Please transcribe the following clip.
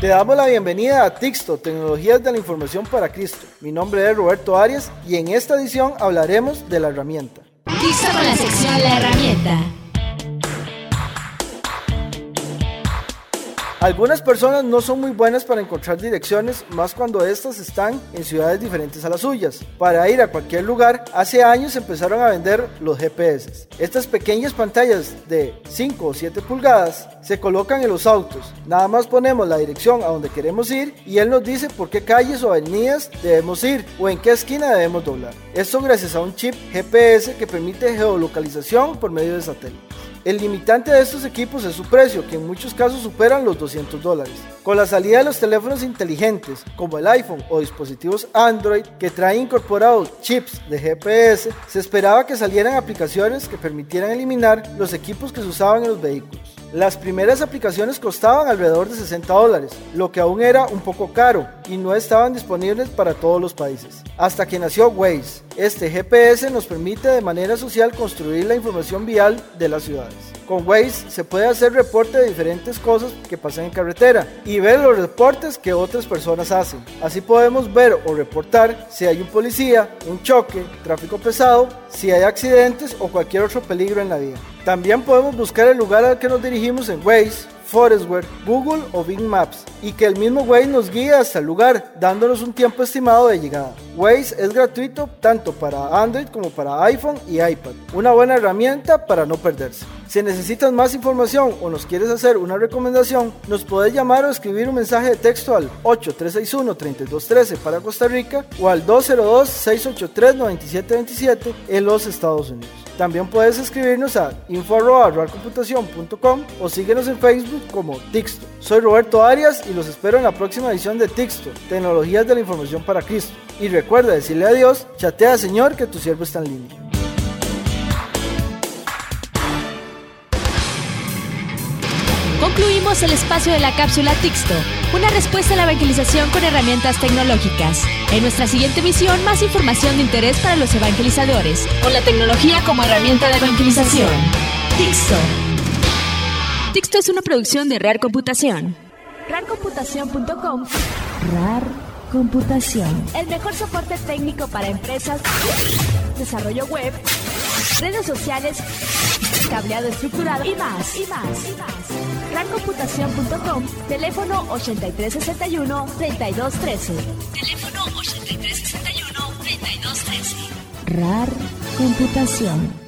Te damos la bienvenida a Tixto, Tecnologías de la Información para Cristo. Mi nombre es Roberto Arias y en esta edición hablaremos de la herramienta. Tixto con la sección La herramienta. Algunas personas no son muy buenas para encontrar direcciones, más cuando estas están en ciudades diferentes a las suyas. Para ir a cualquier lugar, hace años empezaron a vender los GPS. Estas pequeñas pantallas de 5 o 7 pulgadas se colocan en los autos. Nada más ponemos la dirección a donde queremos ir y él nos dice por qué calles o avenidas debemos ir o en qué esquina debemos doblar. Esto gracias a un chip GPS que permite geolocalización por medio de satélites. El limitante de estos equipos es su precio, que en muchos casos superan los 200 dólares. Con la salida de los teléfonos inteligentes, como el iPhone o dispositivos Android, que traen incorporados chips de GPS, se esperaba que salieran aplicaciones que permitieran eliminar los equipos que se usaban en los vehículos. Las primeras aplicaciones costaban alrededor de 60 dólares, lo que aún era un poco caro y no estaban disponibles para todos los países. Hasta que nació Waze. Este GPS nos permite de manera social construir la información vial de las ciudades. Con Waze se puede hacer reporte de diferentes cosas que pasan en carretera y ver los reportes que otras personas hacen. Así podemos ver o reportar si hay un policía, un choque, tráfico pesado, si hay accidentes o cualquier otro peligro en la vía. También podemos buscar el lugar al que nos dirigimos en Waze, Forestware, Google o Bing Maps y que el mismo Waze nos guíe hasta el lugar, dándonos un tiempo estimado de llegada. Waze es gratuito tanto para Android como para iPhone y iPad, una buena herramienta para no perderse. Si necesitas más información o nos quieres hacer una recomendación, nos puedes llamar o escribir un mensaje de texto al 8361-3213 para Costa Rica o al 202-683-9727 en los Estados Unidos. También puedes escribirnos a info.realcomputación.com o síguenos en Facebook como Tixto. Soy Roberto Arias y los espero en la próxima edición de Tixto, Tecnologías de la Información para Cristo. Y recuerda decirle a Dios, chatea Señor que tu siervo está en línea. Concluimos el espacio de la cápsula Tixto, una respuesta a la evangelización con herramientas tecnológicas. En nuestra siguiente misión, más información de interés para los evangelizadores, con la tecnología como herramienta de evangelización. Tixto. Tixto es una producción de Rare Computación. Rarcomputación.com, RAR Computación. el mejor soporte técnico para empresas, desarrollo web, redes sociales, cableado estructurado y más, y más, y más. Rarcomputación.com, teléfono 8361-3213. Teléfono 8361-3213. RAR Computación.